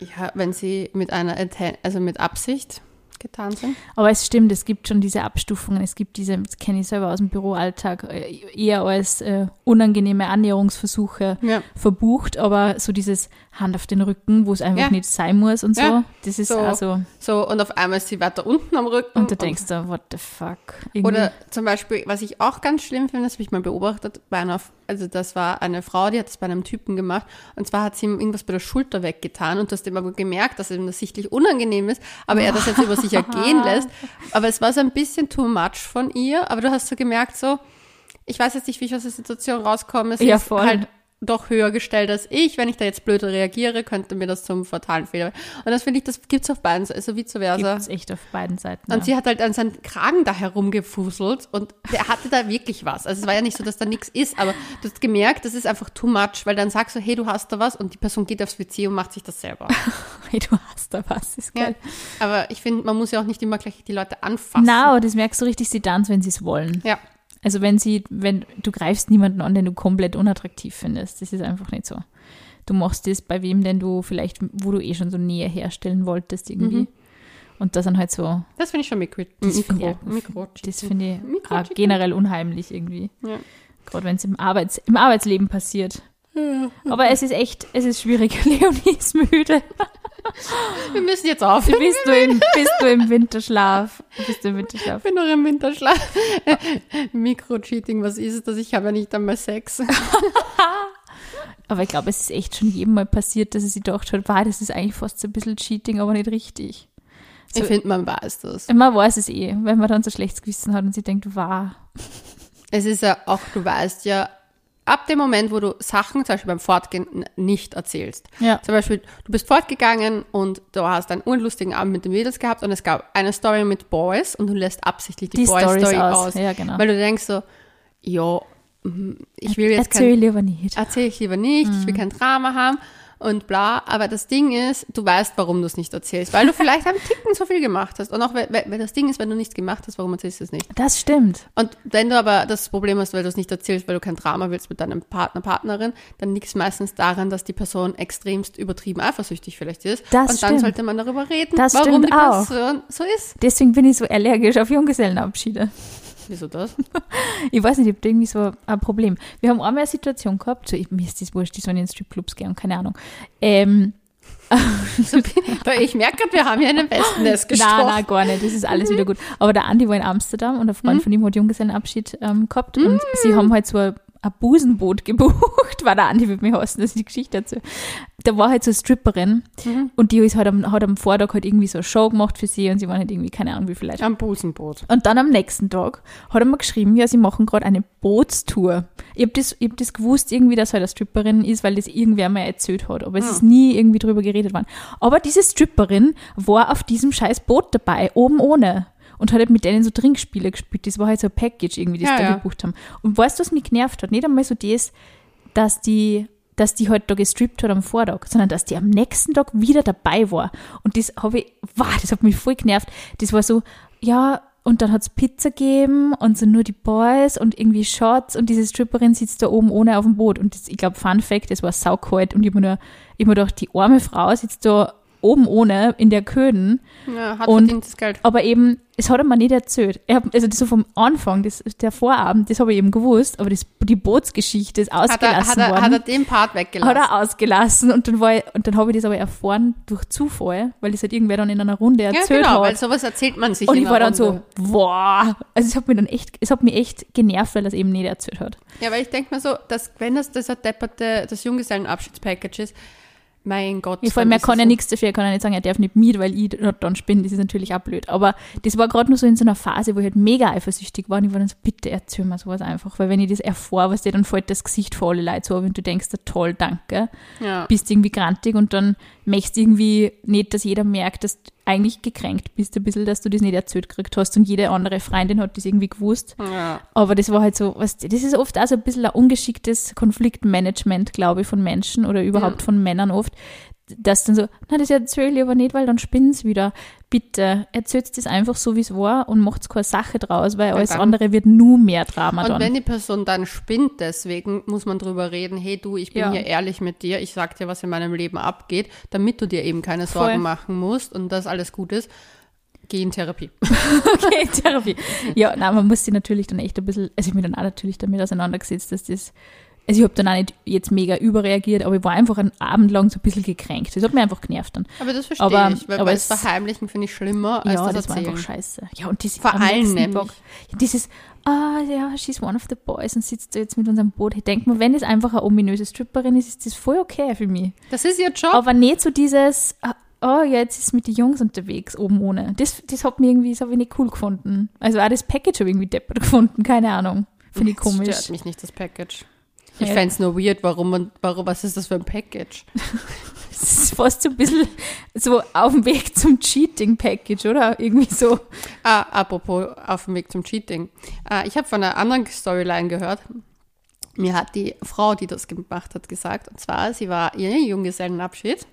Speaker 1: Ja, wenn sie mit einer, also mit Absicht getan sind.
Speaker 2: Aber es stimmt, es gibt schon diese Abstufungen. Es gibt diese, das kenne ich selber aus dem Büroalltag, äh, eher als äh, unangenehme Annäherungsversuche
Speaker 1: Ja.
Speaker 2: verbucht, aber so dieses Hand auf den Rücken, wo es einfach
Speaker 1: Ja.
Speaker 2: nicht sein muss und so,
Speaker 1: Ja.
Speaker 2: das ist
Speaker 1: So.
Speaker 2: also,
Speaker 1: So, und auf einmal ist sie weiter unten am Rücken.
Speaker 2: und du denkst da, what the fuck? Irgendwie.
Speaker 1: Oder zum Beispiel, was ich auch ganz schlimm finde, das habe ich mal beobachtet, bei einer, also das war eine Frau, die hat das bei einem Typen gemacht, und zwar hat sie ihm irgendwas bei der Schulter weggetan und du hast ihm aber gemerkt, dass ihm das sichtlich unangenehm ist, aber er das jetzt über sich ergehen lässt. Aber es war so ein bisschen too much von ihr, aber du hast so gemerkt, so, ich weiß jetzt nicht, wie ich aus der Situation rauskomme, sie
Speaker 2: Ja,
Speaker 1: ist
Speaker 2: voll.
Speaker 1: halt doch höher gestellt als ich. Wenn ich da jetzt blöd reagiere, könnte mir das zum fatalen Fehler. Und das finde ich, das gibt's auf beiden, Seiten, also vice versa.
Speaker 2: Gibt es echt auf beiden Seiten.
Speaker 1: Und
Speaker 2: ja.
Speaker 1: sie hat halt an seinen Kragen da herumgefuselt und der hatte da wirklich was. Also es war ja nicht so, dass da nichts ist, aber du hast gemerkt, das ist einfach too much, weil dann sagst du, hey, du hast da was und die Person geht aufs WC und macht sich das selber.
Speaker 2: Hey, du hast da was, ist
Speaker 1: ja.
Speaker 2: geil.
Speaker 1: Aber ich finde, man muss ja auch nicht immer gleich die Leute anfassen.
Speaker 2: Na, aber das merkst du richtig, sie tanzt, wenn sie es wollen.
Speaker 1: Ja,
Speaker 2: Also wenn sie, wenn du greifst niemanden an, den du komplett unattraktiv findest, das ist einfach nicht so. Du machst das bei wem, den du vielleicht, wo du eh schon so Nähe herstellen wolltest irgendwie.
Speaker 1: Mhm.
Speaker 2: Und das sind halt so,
Speaker 1: das finde ich schon Mikro.
Speaker 2: Das finde ich
Speaker 1: Mikro.
Speaker 2: das finde ich generell unheimlich irgendwie.
Speaker 1: Ja.
Speaker 2: Gerade wenn es im, Arbeits-, im Arbeitsleben passiert. Aber es ist echt, es ist schwierig. Leonie ist müde.
Speaker 1: Wir müssen jetzt auf.
Speaker 2: Bist du im, bist du im Winterschlaf? Bist du im Winterschlaf?
Speaker 1: Ich bin noch im Winterschlaf. Mikro-Cheating, was ist das? Ich habe ja nicht einmal Sex.
Speaker 2: Aber ich glaube, es ist echt schon jedem mal passiert, dass er sich gedacht hat, wow, das ist eigentlich fast so ein bisschen Cheating, aber nicht richtig. So-
Speaker 1: Ich finde, man weiß das.
Speaker 2: Man weiß es eh, wenn man dann so schlechtes Gewissen hat und sich denkt, wow.
Speaker 1: Es ist ja auch, du weißt ja, ab dem Moment, wo du Sachen, zum Beispiel beim Fortgehen, nicht erzählst.
Speaker 2: Ja.
Speaker 1: Zum Beispiel, du bist fortgegangen und du hast einen unlustigen Abend mit den Mädels gehabt und es gab eine Story mit Boys und du lässt absichtlich die,
Speaker 2: Die
Speaker 1: Boy-Story aus.
Speaker 2: aus. Ja, genau.
Speaker 1: Weil du denkst so, ja, mhm, ich will jetzt
Speaker 2: Erzähl
Speaker 1: kein,
Speaker 2: lieber nicht.
Speaker 1: erzähl ich lieber nicht, ich will kein Drama haben und bla. Aber das Ding ist, du weißt, warum du es nicht erzählst, weil du vielleicht einen Ticken zu viel gemacht hast. Und auch wenn, wenn das Ding ist, wenn du nichts gemacht hast, warum erzählst du es nicht?
Speaker 2: Das stimmt.
Speaker 1: Und wenn du aber das Problem hast, weil du es nicht erzählst, weil du kein Drama willst mit deinem Partner, Partnerin, dann liegt es meistens daran, dass die Person extremst übertrieben eifersüchtig vielleicht ist.
Speaker 2: Das
Speaker 1: und dann
Speaker 2: stimmt.
Speaker 1: sollte man darüber reden,
Speaker 2: Das
Speaker 1: warum die
Speaker 2: auch.
Speaker 1: Person so ist.
Speaker 2: Deswegen bin ich so allergisch auf Junggesellenabschiede.
Speaker 1: Wieso das?
Speaker 2: Ich weiß nicht, ich habe irgendwie so ein Problem. Wir haben einmal eine Situation gehabt, so, ich, mir ist das wurscht, die sollen in Stripclubs gehen, keine Ahnung. Ähm,
Speaker 1: ich merke gerade, wir haben hier einen Westennest
Speaker 2: nein,
Speaker 1: gestochen.
Speaker 2: nein, gar nicht, das ist alles wieder gut. Aber der Andi war in Amsterdam und ein Freund von ihm hat Junggesellenabschied ähm, gehabt und sie haben halt so ein, ein Busenboot gebucht, war der Andi wird mich hassen, dass ich die Geschichte dazu. Da war halt so eine Stripperin
Speaker 1: Mhm.
Speaker 2: und die ist halt am, hat am Vortag halt irgendwie so eine Show gemacht für sie und sie waren halt irgendwie, keine Ahnung wie viel Leute.
Speaker 1: Am Busenboot.
Speaker 2: Und dann am nächsten Tag hat er mir geschrieben, ja, sie machen gerade eine Bootstour. Ich habe das, ich hab das gewusst, irgendwie, dass halt eine Stripperin ist, weil das irgendwer mir erzählt hat. Aber es ist nie irgendwie drüber geredet worden. Aber diese Stripperin war auf diesem scheiß Boot dabei, oben ohne. Und hat halt mit denen so Trinkspiele gespielt. Das war halt so ein Package irgendwie, das
Speaker 1: Ja,
Speaker 2: sie da
Speaker 1: ja.
Speaker 2: gebucht haben. Und weißt du, was mich genervt hat? Nicht einmal so das, dass die dass die halt da gestrippt hat am Vortag, sondern dass die am nächsten Tag wieder dabei war. Und das habe ich, wow, das hat mich voll genervt. Das war so, ja, und dann hat es Pizza gegeben und so nur die Boys und irgendwie Shots und diese Stripperin sitzt da oben ohne auf dem Boot. Und das, ich glaube, Fun Fact, das war saukalt und ich habe mir, nur- ich hab mir gedacht, die arme Frau sitzt da oben ohne in der Köden
Speaker 1: Ja, hat
Speaker 2: Und-
Speaker 1: verdientes Geld.
Speaker 2: aber eben, es hat er mir nicht erzählt. Er hat, also das so vom Anfang, das, der Vorabend, das habe ich eben gewusst, aber das, die Bootsgeschichte ist
Speaker 1: Hat er,
Speaker 2: ausgelassen
Speaker 1: hat, er,
Speaker 2: worden.
Speaker 1: hat er den Part weggelassen?
Speaker 2: Hat er ausgelassen und dann war ich, und dann habe ich das aber erfahren durch Zufall, weil das halt irgendwer dann in einer Runde
Speaker 1: ja,
Speaker 2: erzählt
Speaker 1: genau, weil
Speaker 2: hat.
Speaker 1: sowas erzählt man sich
Speaker 2: Und ich war dann so,
Speaker 1: Runde.
Speaker 2: boah. Also es hat mir dann echt, es hat mich echt genervt, weil er es eben nicht erzählt hat.
Speaker 1: Ja, weil ich denke mir so, dass wenn das das depperte, das Junggesellenabschiedspackage ist, mein Gott.
Speaker 2: Ich vor allem, er kann ja
Speaker 1: so.
Speaker 2: nichts dafür, er kann ja nicht sagen, er darf nicht mit, weil ich dann spinne, das ist natürlich auch blöd. Aber das war gerade nur so in so einer Phase, wo ich halt mega eifersüchtig war und ich war dann so, bitte erzähl mir sowas einfach, weil wenn ich das erfahre, was dir dann fällt das Gesicht vor alle Leute so ab und du denkst, ja, toll, danke,
Speaker 1: Ja.
Speaker 2: bist irgendwie grantig und dann möchtest du irgendwie nicht, dass jeder merkt, dass eigentlich gekränkt bist ein bisschen, dass du das nicht erzählt gekriegt hast und jede andere Freundin hat das irgendwie gewusst.
Speaker 1: ja.
Speaker 2: Aber das war halt so, was, das ist oft auch so ein bisschen ein ungeschicktes Konfliktmanagement, glaube ich, von Menschen oder überhaupt
Speaker 1: Ja.
Speaker 2: von Männern oft, dass dann so, na, das erzähle ich aber nicht, weil dann spinnen's wieder. Bitte, erzählt das einfach so, wie es war und macht's keine Sache draus, weil alles
Speaker 1: dann-
Speaker 2: andere wird nur mehr Drama
Speaker 1: Und
Speaker 2: dann.
Speaker 1: wenn die Person dann spinnt, deswegen muss man drüber reden, hey du, ich bin
Speaker 2: Ja.
Speaker 1: hier ehrlich mit dir, ich sag dir, was in meinem Leben abgeht, damit du dir eben keine Sorgen
Speaker 2: Voll.
Speaker 1: machen musst und das alles gut ist. Geh in Therapie.
Speaker 2: okay, Therapie. Ja, nein, man muss sich natürlich dann echt ein bisschen, also ich bin dann auch natürlich damit auseinandergesetzt, dass das, also ich habe dann auch nicht jetzt mega überreagiert, aber ich war einfach einen Abend lang so ein bisschen gekränkt. Das hat mich einfach genervt dann.
Speaker 1: Aber das verstehe
Speaker 2: Aber-
Speaker 1: ich, weil
Speaker 2: aber
Speaker 1: das
Speaker 2: es-
Speaker 1: Verheimlichen finde ich schlimmer als
Speaker 2: ja,
Speaker 1: das,
Speaker 2: das, war
Speaker 1: Erzählen.
Speaker 2: einfach scheiße. Ja, und das
Speaker 1: Vor allem nämlich.
Speaker 2: Dieses, ah, ja, she's one of the boys und sitzt da jetzt mit unserem Boot. Ich denke mir, wenn es einfach eine ominöse Stripperin ist, ist das voll okay für mich.
Speaker 1: Das ist ihr Job.
Speaker 2: Aber nicht so dieses, ah, oh, ja, jetzt ist mit den Jungs unterwegs, oben ohne. Das, das hat mir irgendwie, das habe ich nicht cool gefunden. Also auch das Package habe ich irgendwie deppert gefunden, keine Ahnung. Finde ich
Speaker 1: Das
Speaker 2: komisch.
Speaker 1: stört mich nicht, das Package. Ich
Speaker 2: Ja.
Speaker 1: fände es nur weird, warum, man, warum, was ist das für ein Package?
Speaker 2: Das ist fast so ein bisschen so auf dem Weg zum Cheating-Package, oder? Irgendwie so.
Speaker 1: Ah, apropos auf dem Weg zum Cheating. Ah, ich habe von einer anderen Storyline gehört. Mir hat die Frau, die das gemacht hat, gesagt, und zwar, sie war ihr Junggesellenabschied,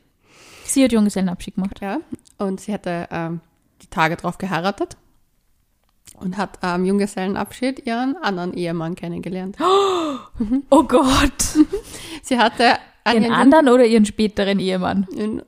Speaker 2: Sie hat Junggesellenabschied gemacht.
Speaker 1: ja, und sie hatte ähm, die Tage drauf geheiratet und hat am Junggesellenabschied ihren anderen Ehemann kennengelernt.
Speaker 2: Oh Gott.
Speaker 1: Sie hatte an
Speaker 2: Ihren
Speaker 1: ihren
Speaker 2: anderen oder ihren späteren Ehemann?
Speaker 1: in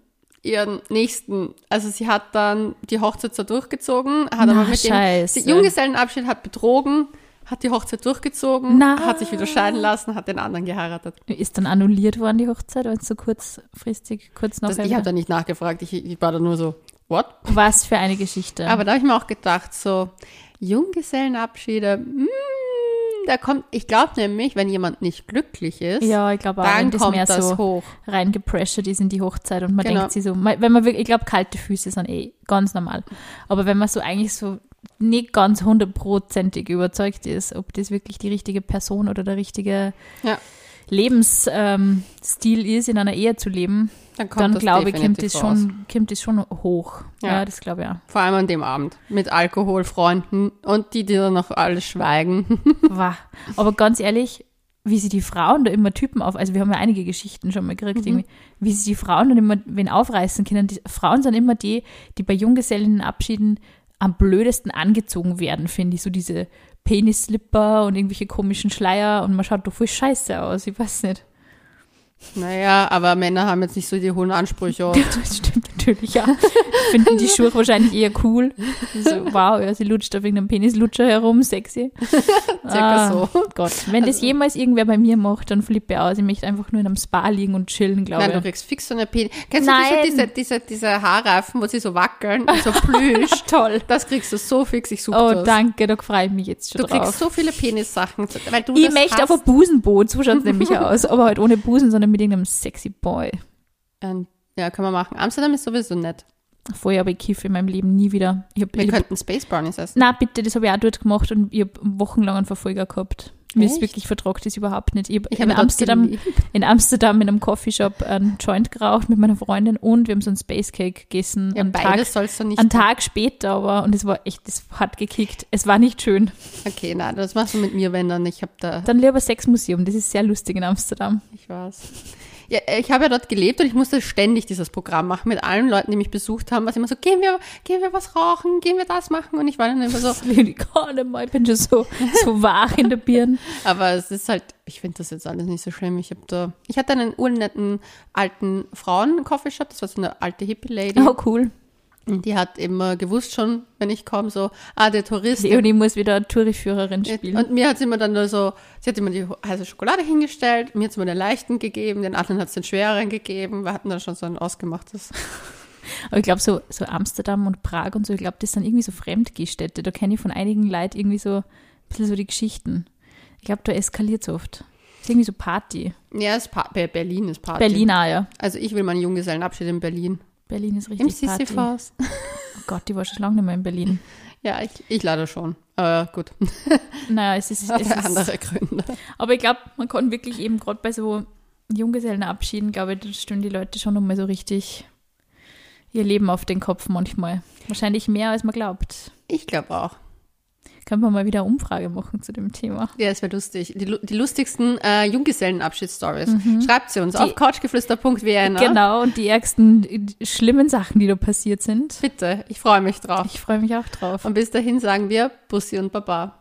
Speaker 1: ihren nächsten, also sie hat dann die Hochzeit so durchgezogen, hat
Speaker 2: Na,
Speaker 1: aber mit
Speaker 2: scheiße.
Speaker 1: dem die Junggesellenabschied hat betrogen, hat die Hochzeit durchgezogen,
Speaker 2: Na.
Speaker 1: hat sich wieder scheiden lassen, hat den anderen geheiratet.
Speaker 2: Ist dann annulliert worden, die Hochzeit, weil es so kurzfristig, kurz
Speaker 1: Das,
Speaker 2: nachher.
Speaker 1: ich habe da nicht nachgefragt, ich, ich war da nur so, what?
Speaker 2: Was für eine Geschichte.
Speaker 1: Aber da habe ich mir auch gedacht, so Junggesellenabschiede, mm, da kommt, ich glaube nämlich, wenn jemand nicht glücklich ist,
Speaker 2: ja, ich glaube auch,
Speaker 1: dann kommt
Speaker 2: mehr
Speaker 1: das
Speaker 2: so
Speaker 1: hoch.
Speaker 2: reingepressured ist in die Hochzeit und man
Speaker 1: Genau.
Speaker 2: denkt sich so, wenn man wirklich, ich glaube, kalte Füße sind eh ganz normal. Aber wenn man so eigentlich so nicht ganz hundertprozentig überzeugt ist, ob das wirklich die richtige Person oder der richtige
Speaker 1: Ja.
Speaker 2: Lebensstil ähm, ist, in einer Ehe zu leben,
Speaker 1: Dann
Speaker 2: dann glaube ich, kommt das,
Speaker 1: raus.
Speaker 2: schon, kommt das schon hoch. Ja,
Speaker 1: Ja.
Speaker 2: das glaube ich auch.
Speaker 1: Vor allem an dem Abend. Mit Alkohol, Freunden und die, die dann noch alle schweigen.
Speaker 2: Wah. Aber ganz ehrlich, wie sie die Frauen da immer Typen auf, also wir haben ja einige Geschichten schon mal gekriegt,
Speaker 1: Mhm.
Speaker 2: wie sie die Frauen dann immer wen aufreißen können. Die Frauen sind immer die, die bei Junggesellenabschieden am blödesten angezogen werden, finde ich. So diese Penisslipper und irgendwelche komischen Schleier und man schaut doch voll scheiße aus, ich weiß nicht.
Speaker 1: Naja, aber Männer haben jetzt nicht so die hohen Ansprüche.
Speaker 2: Das stimmt natürlich, ja. Finden die Schuhe wahrscheinlich eher cool. So, wow, ja, sie lutscht auf irgendeinem Penislutscher herum, sexy.
Speaker 1: Circa so.
Speaker 2: Gott, wenn das jemals irgendwer bei mir macht, dann flippe ich aus. Ich möchte einfach nur in einem Spa liegen und chillen, glaube
Speaker 1: Nein, du
Speaker 2: ich.
Speaker 1: kriegst fix so eine Penis. Kennst
Speaker 2: Nein.
Speaker 1: du diese, diese, diese Haarreifen, wo sie so wackeln so plüsch?
Speaker 2: Toll.
Speaker 1: Das kriegst du so fix, ich suche
Speaker 2: Oh,
Speaker 1: das.
Speaker 2: danke, da freue ich mich jetzt schon
Speaker 1: Du kriegst
Speaker 2: drauf.
Speaker 1: so viele Penissachen, weil du
Speaker 2: Ich
Speaker 1: das
Speaker 2: möchte auf
Speaker 1: hast.
Speaker 2: ein Busenboot, so schaut es nämlich aus. Aber halt ohne Busen, sondern mit irgendeinem sexy Boy.
Speaker 1: Ähm, Ja, können wir machen. Amsterdam ist sowieso nett.
Speaker 2: Vorher habe ich Kiff in meinem Leben nie wieder. Ich hab,
Speaker 1: Wir könnten Space Brownies essen.
Speaker 2: na bitte, das habe ich auch dort gemacht und ich habe wochenlang einen Verfolger gehabt. Mir ist
Speaker 1: Echt?
Speaker 2: wirklich vertragt das überhaupt nicht. Ich habe
Speaker 1: Ich
Speaker 2: in, Amsterdam, in Amsterdam in einem Coffeeshop einen Joint geraucht mit meiner Freundin und wir haben so einen Space Cake gegessen.
Speaker 1: Ja,
Speaker 2: einen, Tag,
Speaker 1: sollst du nicht.
Speaker 2: einen Tag später aber und es war echt, das hat gekickt. Es war nicht schön.
Speaker 1: Okay, nein, das machst du mit mir, wenn dann. Ich habe da,
Speaker 2: Dann lieber Sexmuseum, das ist sehr lustig in Amsterdam.
Speaker 1: ich weiß. Ja, ich habe ja dort gelebt und ich musste ständig dieses Programm machen mit allen Leuten, die mich besucht haben, was immer so, gehen wir, gehen wir was rauchen, gehen wir das machen und ich war dann immer so,
Speaker 2: will ich bin schon so, so wach in der Birne.
Speaker 1: aber es ist halt, ich finde das jetzt alles nicht so schlimm. Ich habe da, ich hatte einen urnetten alten Frauen-Coffeeshop, das war so eine alte Hippie-Lady.
Speaker 2: Oh, cool.
Speaker 1: Und die hat immer gewusst schon, wenn ich komme, so, ah, der Tourist.
Speaker 2: Leonie muss wieder Touriführerin spielen.
Speaker 1: Und mir hat sie immer dann nur so, sie hat immer die heiße Schokolade hingestellt, mir hat sie immer den leichten gegeben, den anderen hat es den schwereren gegeben. Wir hatten dann schon so ein ausgemachtes.
Speaker 2: Aber ich glaube, so, so Amsterdam und Prag und so, ich glaube, das sind irgendwie so Fremdgehstätte. Da kenne ich von einigen Leuten irgendwie so ein bisschen so die Geschichten. Ich glaube, da eskaliert es oft. Das ist irgendwie so Party.
Speaker 1: Ja, es ist pa Be- Berlin ist Party.
Speaker 2: Berlin auch, ja.
Speaker 1: Also ich will meinen Junggesellenabschied in Berlin.
Speaker 2: Berlin ist
Speaker 1: Im
Speaker 2: richtig Party.
Speaker 1: Sisyphos.
Speaker 2: Oh Gott, die war schon lange nicht mehr in Berlin.
Speaker 1: Ja, ich, ich lade schon. Aber gut,
Speaker 2: Naja, es ist, es ist
Speaker 1: andere Gründe.
Speaker 2: Aber ich glaube, man kann wirklich eben gerade bei so Junggesellenabschieden, glaube ich, da stellen die Leute schon nochmal so richtig ihr Leben auf den Kopf manchmal. Wahrscheinlich mehr, als man glaubt.
Speaker 1: Ich glaube auch.
Speaker 2: Können wir mal wieder Umfrage machen zu dem Thema.
Speaker 1: Ja, es wäre lustig. Die, die lustigsten äh, Junggesellenabschied-Stories. Schreibt sie uns
Speaker 2: Mhm. Die-
Speaker 1: auf couchgeflüster.vienna.
Speaker 2: Genau, und die ärgsten äh, schlimmen Sachen, die da passiert sind.
Speaker 1: Bitte, ich freue mich drauf.
Speaker 2: Ich freue mich auch drauf.
Speaker 1: Und bis dahin sagen wir Bussi und Baba.